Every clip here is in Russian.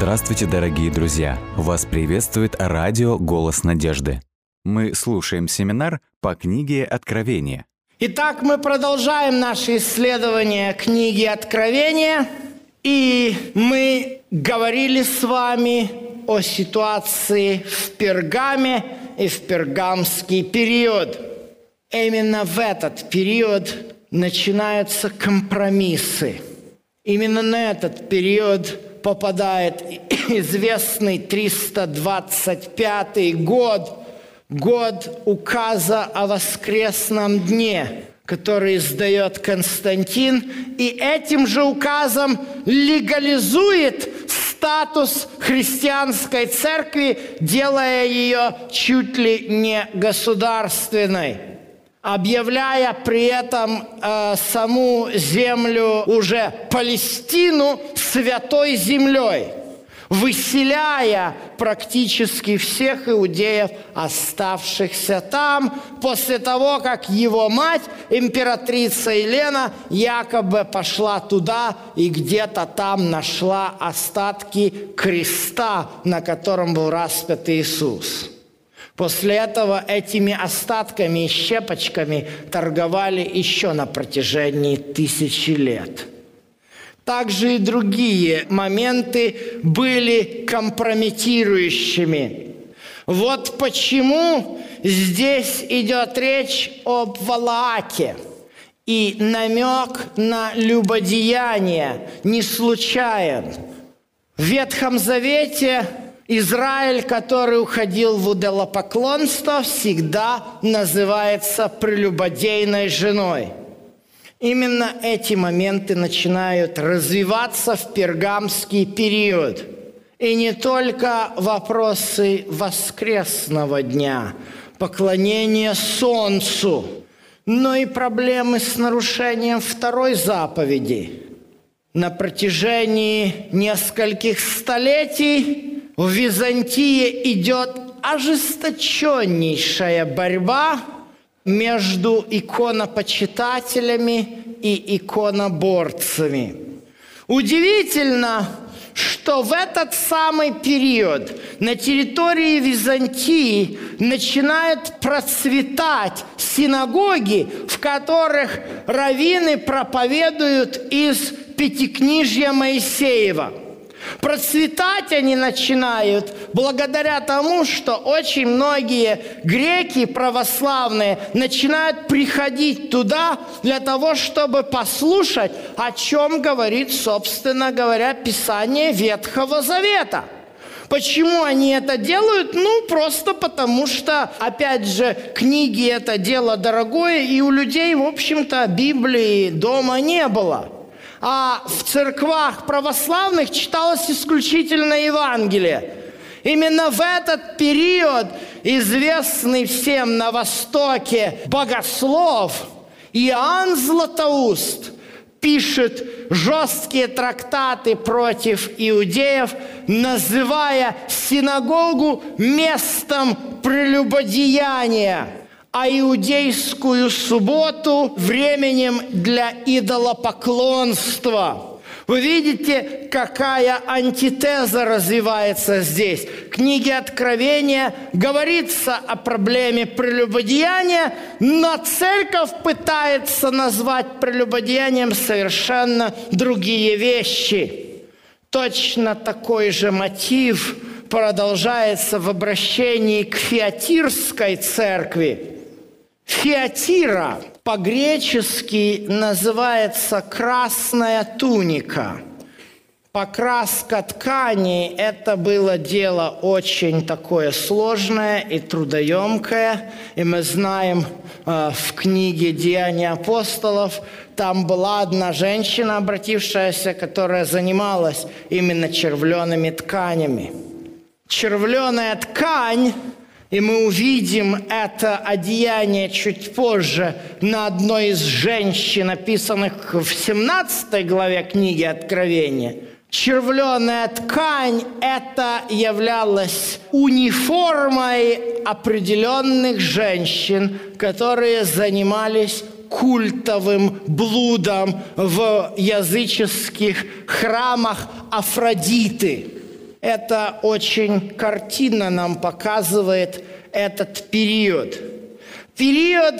Здравствуйте, дорогие друзья! Вас приветствует радио «Голос надежды». Мы слушаем семинар по книге «Откровение». Итак, мы продолжаем наше исследование книги Откровения, и мы говорили с вами о ситуации в Пергаме и в пергамский период. Именно в этот период начинаются компромиссы. Именно на этот период попадает известный 325 год, год указа о воскресном дне, который издает Константин, и этим же указом легализует статус христианской церкви, делая ее чуть ли не государственной объявляя при этом э, саму землю уже Палестину святой землей, выселяя практически всех иудеев, оставшихся там, после того, как его мать, императрица Елена, якобы пошла туда и где-то там нашла остатки креста, на котором был распят Иисус. После этого этими остатками и щепочками торговали еще на протяжении тысячи лет. Также и другие моменты были компрометирующими. Вот почему здесь идет речь об Валааке. И намек на любодеяние не случайен. В Ветхом Завете Израиль, который уходил в удалопоклонство, всегда называется прелюбодейной женой. Именно эти моменты начинают развиваться в пергамский период. И не только вопросы воскресного дня, поклонения солнцу, но и проблемы с нарушением второй заповеди. На протяжении нескольких столетий в Византии идет ожесточеннейшая борьба между иконопочитателями и иконоборцами. Удивительно, что в этот самый период на территории Византии начинают процветать синагоги, в которых раввины проповедуют из Пятикнижья Моисеева – Процветать они начинают благодаря тому, что очень многие греки православные начинают приходить туда для того, чтобы послушать, о чем говорит, собственно говоря, Писание Ветхого Завета. Почему они это делают? Ну, просто потому что, опять же, книги – это дело дорогое, и у людей, в общем-то, Библии дома не было – а в церквах православных читалось исключительно Евангелие. Именно в этот период известный всем на Востоке богослов Иоанн Златоуст пишет жесткие трактаты против иудеев, называя синагогу местом прелюбодеяния – а иудейскую субботу временем для идолопоклонства. Вы видите, какая антитеза развивается здесь. В книге Откровения говорится о проблеме прелюбодеяния, но церковь пытается назвать прелюбодеянием совершенно другие вещи. Точно такой же мотив продолжается в обращении к фиатирской церкви – Фиатира по-гречески называется красная туника. Покраска ткани – это было дело очень такое сложное и трудоемкое. И мы знаем э, в книге «Деяния апостолов», там была одна женщина, обратившаяся, которая занималась именно червленными тканями. Червленая ткань и мы увидим это одеяние чуть позже на одной из женщин, описанных в 17 главе книги Откровения. Червленая ткань – это являлась униформой определенных женщин, которые занимались культовым блудом в языческих храмах Афродиты – Это очень картинно нам показывает этот период. Период,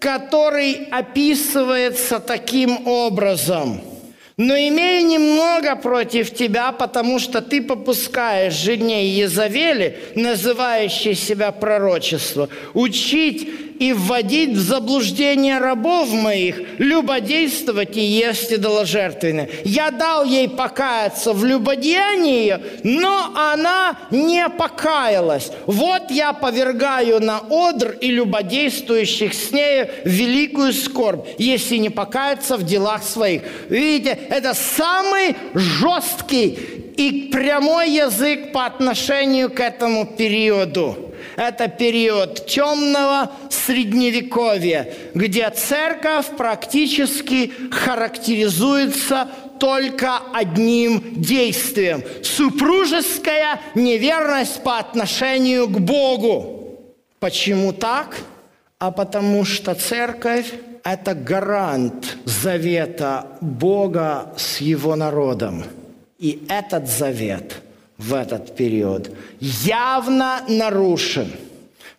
который описывается таким образом – но имею немного против тебя, потому что ты попускаешь жене Езавели, называющей себя пророчество, учить и вводить в заблуждение рабов моих, любодействовать и есть идоложертвенное. Я дал ей покаяться в любодеянии, но она не покаялась. Вот я повергаю на одр и любодействующих с нею великую скорбь, если не покаяться в делах своих. Видите, это самый жесткий и прямой язык по отношению к этому периоду. Это период темного средневековья, где церковь практически характеризуется только одним действием – супружеская неверность по отношению к Богу. Почему так? А потому что церковь – это гарант завета Бога с его народом. И этот завет – в этот период явно нарушен.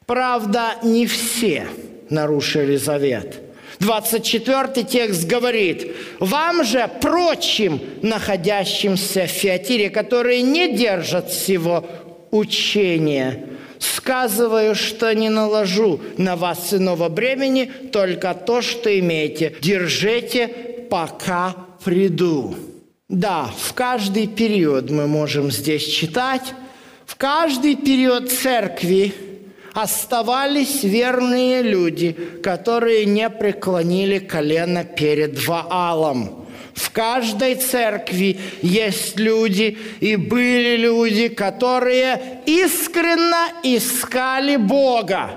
Правда, не все нарушили завет. 24 текст говорит, «Вам же, прочим, находящимся в Фиатире, которые не держат всего учения, сказываю, что не наложу на вас иного бремени, только то, что имеете. Держите, пока приду». Да, в каждый период мы можем здесь читать, в каждый период церкви оставались верные люди, которые не преклонили колено перед Ваалом. В каждой церкви есть люди и были люди, которые искренно искали Бога.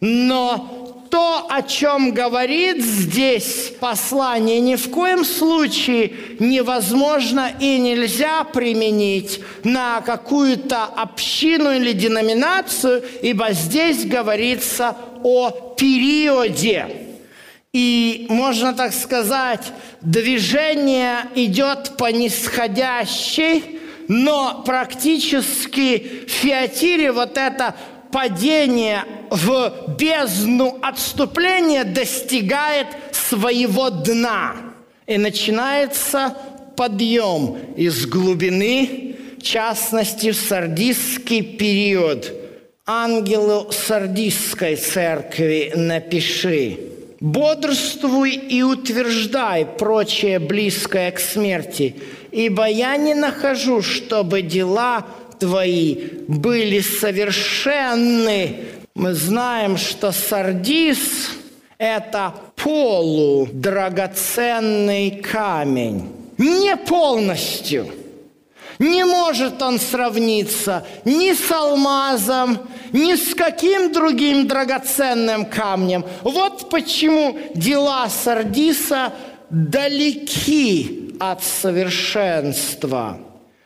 Но то, о чем говорит здесь послание, ни в коем случае невозможно и нельзя применить на какую-то общину или деноминацию, ибо здесь говорится о периоде. И, можно так сказать, движение идет по нисходящей, но практически в Фиатире вот это падение в бездну отступления достигает своего дна. И начинается подъем из глубины, в частности, в сардистский период. Ангелу сардистской церкви напиши. Бодрствуй и утверждай прочее близкое к смерти, ибо я не нахожу, чтобы дела твои были совершенны. Мы знаем, что сардис – это полудрагоценный камень. Не полностью. Не может он сравниться ни с алмазом, ни с каким другим драгоценным камнем. Вот почему дела Сардиса далеки от совершенства.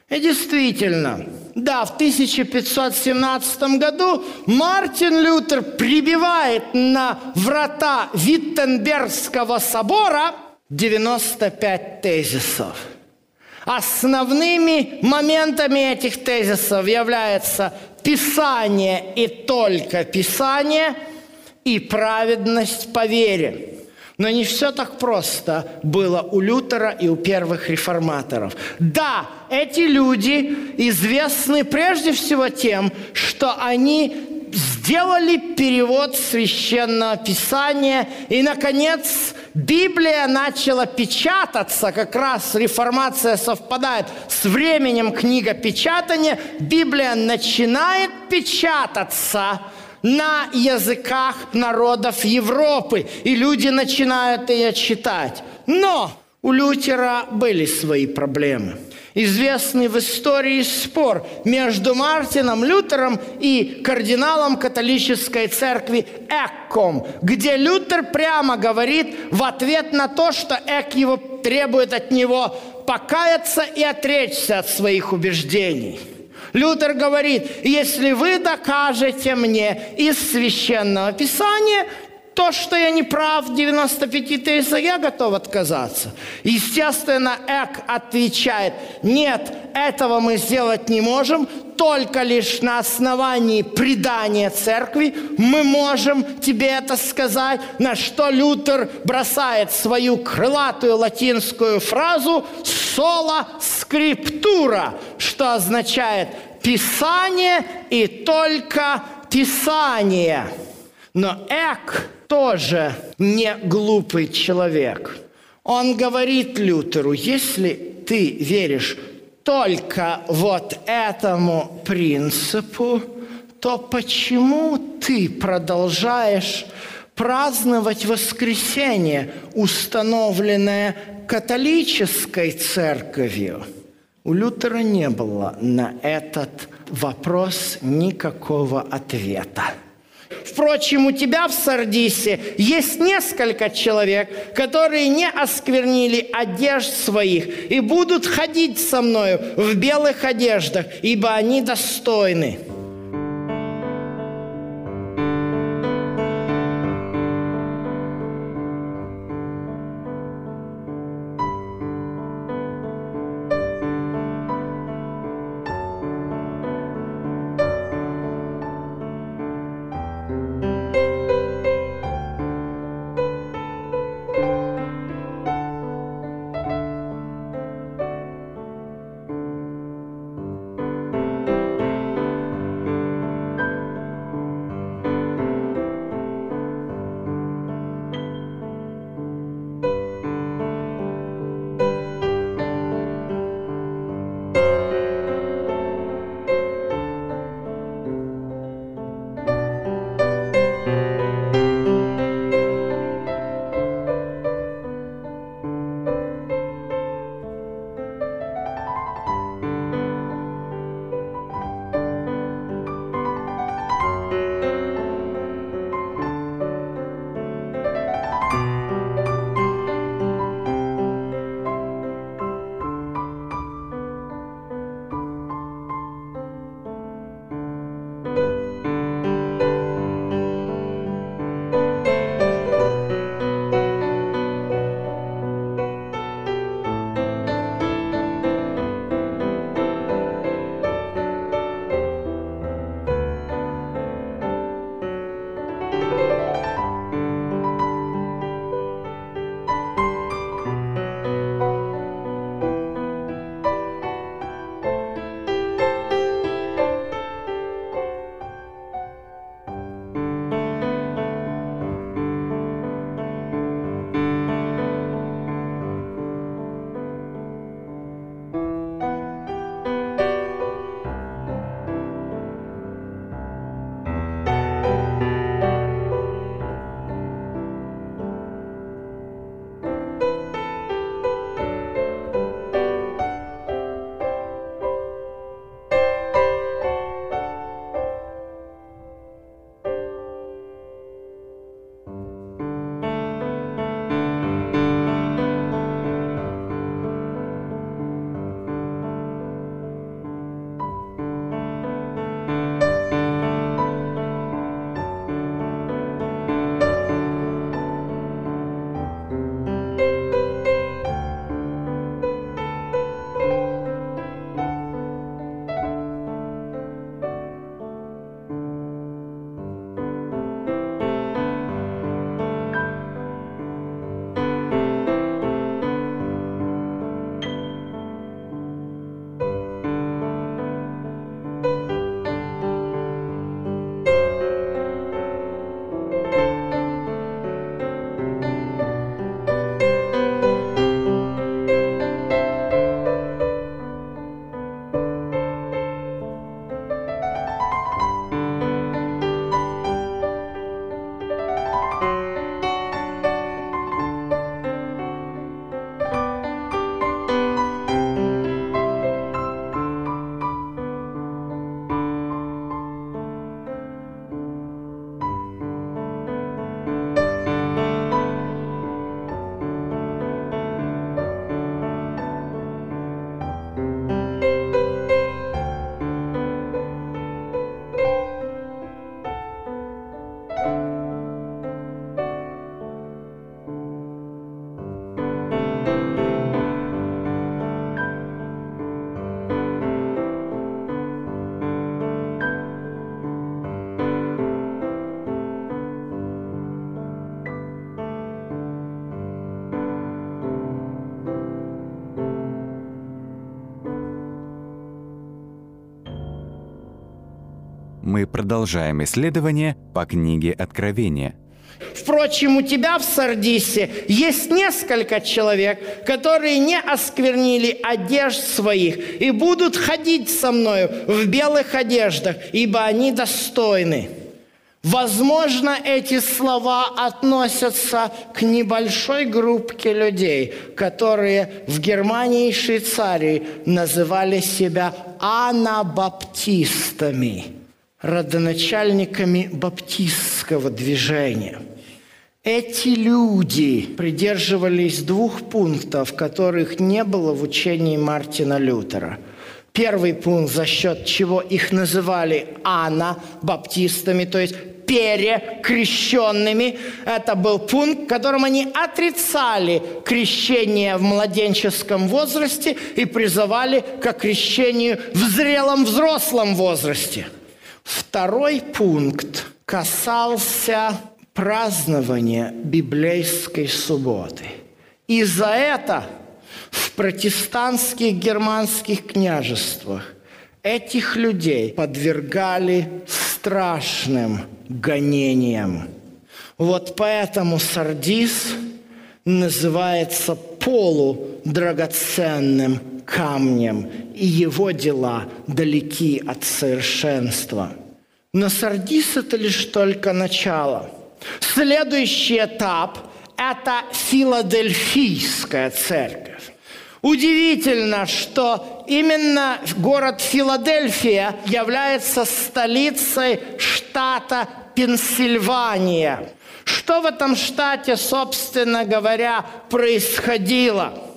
И действительно, да, в 1517 году Мартин Лютер прибивает на врата Виттенбергского собора 95 тезисов. Основными моментами этих тезисов является Писание и только Писание и праведность по вере. Но не все так просто было у Лютера и у первых реформаторов. Да, эти люди известны прежде всего тем, что они сделали перевод священного писания, и, наконец, Библия начала печататься, как раз реформация совпадает с временем книгопечатания, Библия начинает печататься – на языках народов Европы, и люди начинают ее читать. Но у Лютера были свои проблемы. Известный в истории спор между Мартином Лютером и кардиналом католической церкви Экком, где Лютер прямо говорит в ответ на то, что Эк его требует от него покаяться и отречься от своих убеждений – Лютер говорит, если вы докажете мне из священного писания, то, что я не прав в 95 тезисах, я готов отказаться. Естественно, Эк отвечает, нет, этого мы сделать не можем, только лишь на основании предания церкви мы можем тебе это сказать, на что Лютер бросает свою крылатую латинскую фразу «сола скриптура», что означает «писание и только Писание». Но Эк тоже не глупый человек. Он говорит Лютеру, если ты веришь только вот этому принципу, то почему ты продолжаешь праздновать воскресенье, установленное католической церковью? У Лютера не было на этот вопрос никакого ответа. Впрочем, у тебя в Сардисе есть несколько человек, которые не осквернили одежд своих и будут ходить со мною в белых одеждах, ибо они достойны. Мы продолжаем исследование по книге Откровения. Впрочем, у тебя в Сардисе есть несколько человек, которые не осквернили одежд своих и будут ходить со мною в белых одеждах, ибо они достойны. Возможно, эти слова относятся к небольшой группке людей, которые в Германии и Швейцарии называли себя анабаптистами, родоначальниками баптистского движения. Эти люди придерживались двух пунктов, которых не было в учении Мартина Лютера – Первый пункт, за счет чего их называли анабаптистами, то есть перекрещенными. Это был пункт, которым они отрицали крещение в младенческом возрасте и призывали к крещению в зрелом взрослом возрасте. Второй пункт касался празднования библейской субботы. И за это в протестантских германских княжествах этих людей подвергали страшным гонениям. Вот поэтому Сардис называется полудрагоценным камнем, и его дела далеки от совершенства. Но Сардис – это лишь только начало. Следующий этап – это Филадельфийская церковь. Удивительно, что именно город Филадельфия является столицей штата Пенсильвания. Что в этом штате, собственно говоря, происходило?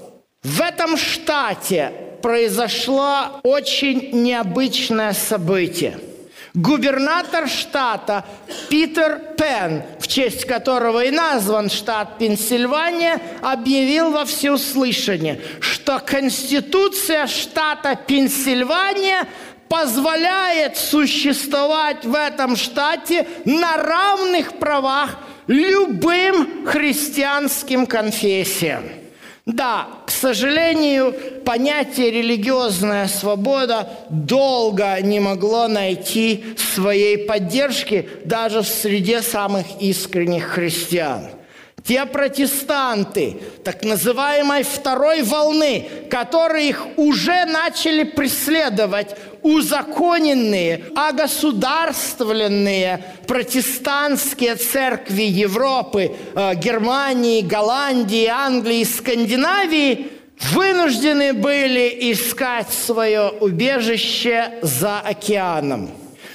В этом штате произошло очень необычное событие – Губернатор штата Питер Пен, в честь которого и назван штат Пенсильвания, объявил во всеуслышание, что Конституция штата Пенсильвания позволяет существовать в этом штате на равных правах любым христианским конфессиям. Да, к сожалению, понятие религиозная свобода долго не могло найти своей поддержки даже в среде самых искренних христиан – те протестанты так называемой второй волны, которые их уже начали преследовать, узаконенные, огосударствленные протестантские церкви Европы, э, Германии, Голландии, Англии, Скандинавии, вынуждены были искать свое убежище за океаном.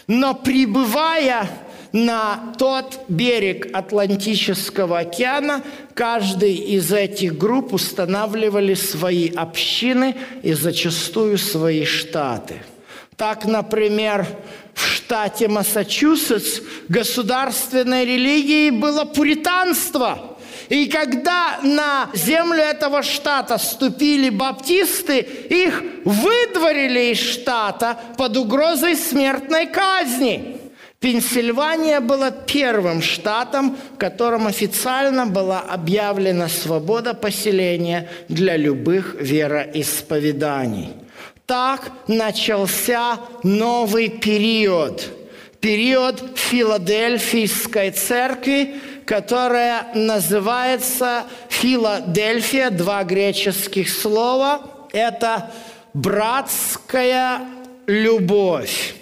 Но пребывая на тот берег Атлантического океана каждый из этих групп устанавливали свои общины и зачастую свои штаты. Так, например, в штате Массачусетс государственной религией было пуританство – и когда на землю этого штата ступили баптисты, их выдворили из штата под угрозой смертной казни. Пенсильвания была первым штатом, в котором официально была объявлена свобода поселения для любых вероисповеданий. Так начался новый период, период Филадельфийской церкви, которая называется Филадельфия, два греческих слова. Это братская любовь.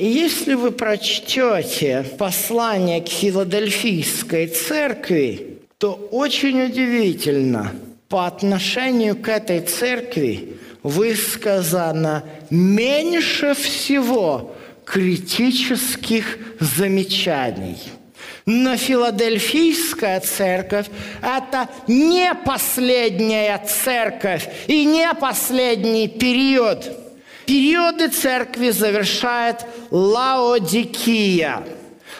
Если вы прочтете послание к Филадельфийской церкви, то очень удивительно, по отношению к этой церкви высказано меньше всего критических замечаний. Но Филадельфийская церковь – это не последняя церковь и не последний период – Периоды церкви завершает Лаодикия.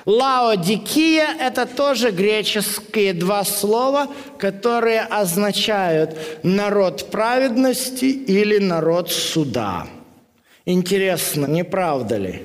Лаодикия – это тоже греческие два слова, которые означают народ праведности или народ суда. Интересно, не правда ли?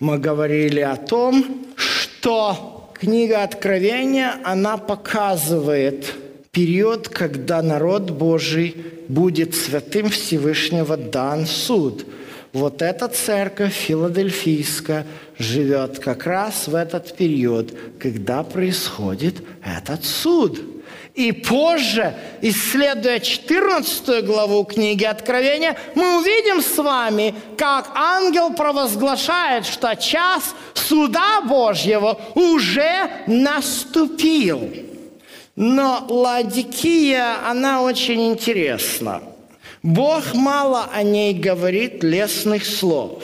Мы говорили о том, что книга Откровения, она показывает период, когда народ Божий будет святым Всевышнего дан суд. вот эта церковь филадельфийская живет как раз в этот период, когда происходит этот суд. И позже, исследуя 14 главу книги Откровения, мы увидим с вами, как ангел провозглашает, что час суда Божьего уже наступил. Но Ладикия, она очень интересна. Бог мало о ней говорит лестных слов.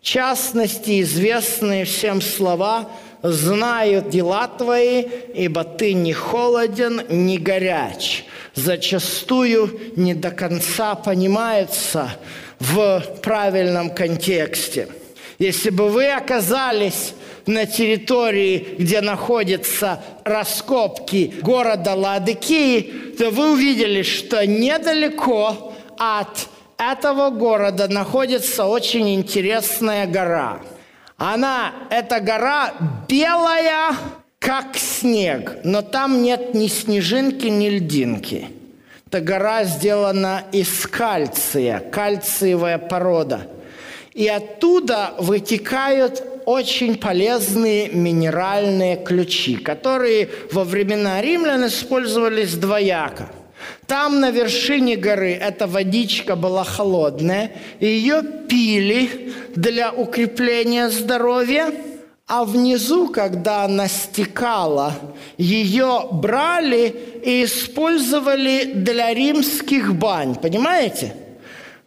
В частности, известные всем слова знают дела твои, ибо ты не холоден, не горяч. Зачастую не до конца понимается в правильном контексте. Если бы вы оказались на территории, где находятся раскопки города Ладыкии, то вы увидели, что недалеко от этого города находится очень интересная гора – она, эта гора белая, как снег, но там нет ни снежинки, ни льдинки. Эта гора сделана из кальция, кальциевая порода. И оттуда вытекают очень полезные минеральные ключи, которые во времена римлян использовались двояко – там на вершине горы эта водичка была холодная, ее пили для укрепления здоровья, а внизу, когда она стекала, ее брали и использовали для римских бань. Понимаете?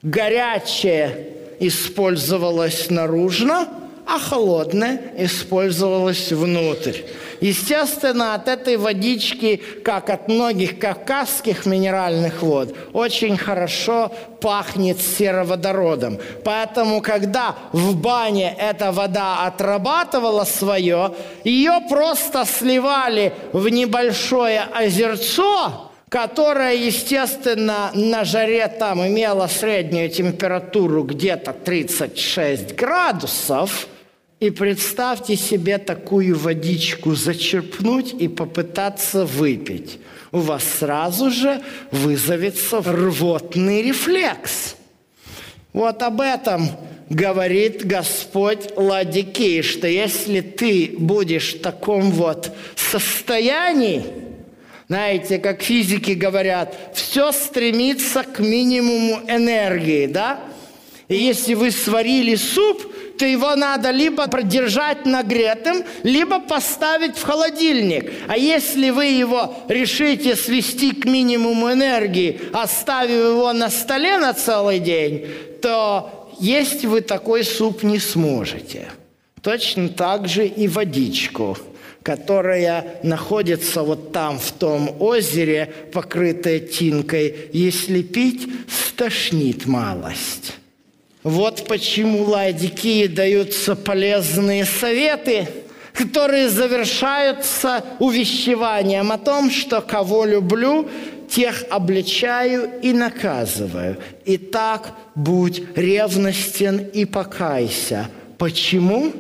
Горячее использовалось наружно, а холодное использовалось внутрь. Естественно, от этой водички, как от многих кавказских минеральных вод, очень хорошо пахнет сероводородом. Поэтому, когда в бане эта вода отрабатывала свое, ее просто сливали в небольшое озерцо, которое, естественно, на жаре там имело среднюю температуру где-то 36 градусов – и представьте себе такую водичку зачерпнуть и попытаться выпить. У вас сразу же вызовется рвотный рефлекс. Вот об этом говорит Господь Ладикей, что если ты будешь в таком вот состоянии, знаете, как физики говорят, все стремится к минимуму энергии, да? И если вы сварили суп, то его надо либо продержать нагретым, либо поставить в холодильник. А если вы его решите свести к минимуму энергии, оставив его на столе на целый день, то есть вы такой суп не сможете. Точно так же и водичку которая находится вот там, в том озере, покрытая тинкой, если пить, стошнит малость. Вот почему Ладикии даются полезные советы, которые завершаются увещеванием о том, что кого люблю, тех обличаю и наказываю. Итак, будь ревностен и покайся. Почему?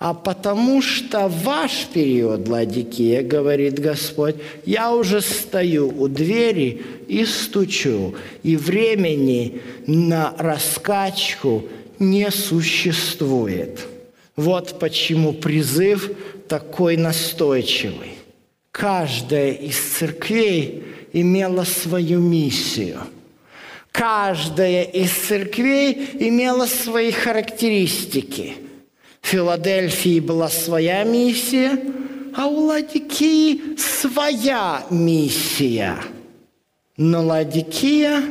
А потому что ваш период, Ладикия, говорит Господь, я уже стою у двери и стучу, и времени на раскачку не существует. Вот почему призыв такой настойчивый. Каждая из церквей имела свою миссию. Каждая из церквей имела свои характеристики – Филадельфии была своя миссия, а у Ладикии своя миссия. Но Ладикия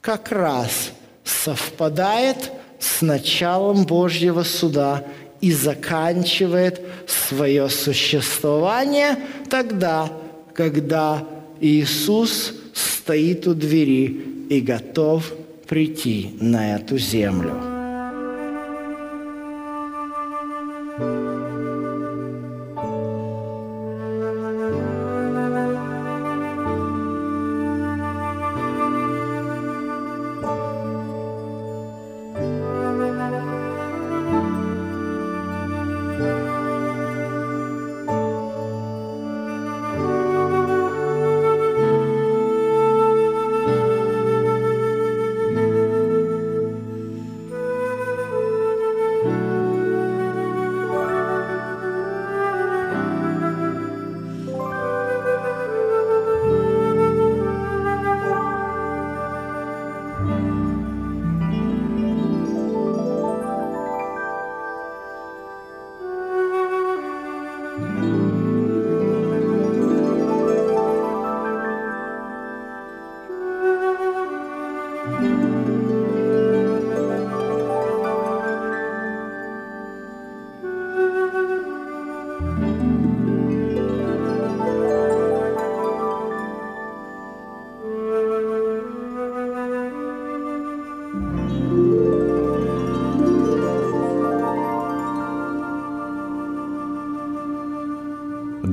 как раз совпадает с началом Божьего суда и заканчивает свое существование тогда, когда Иисус стоит у двери и готов прийти на эту землю.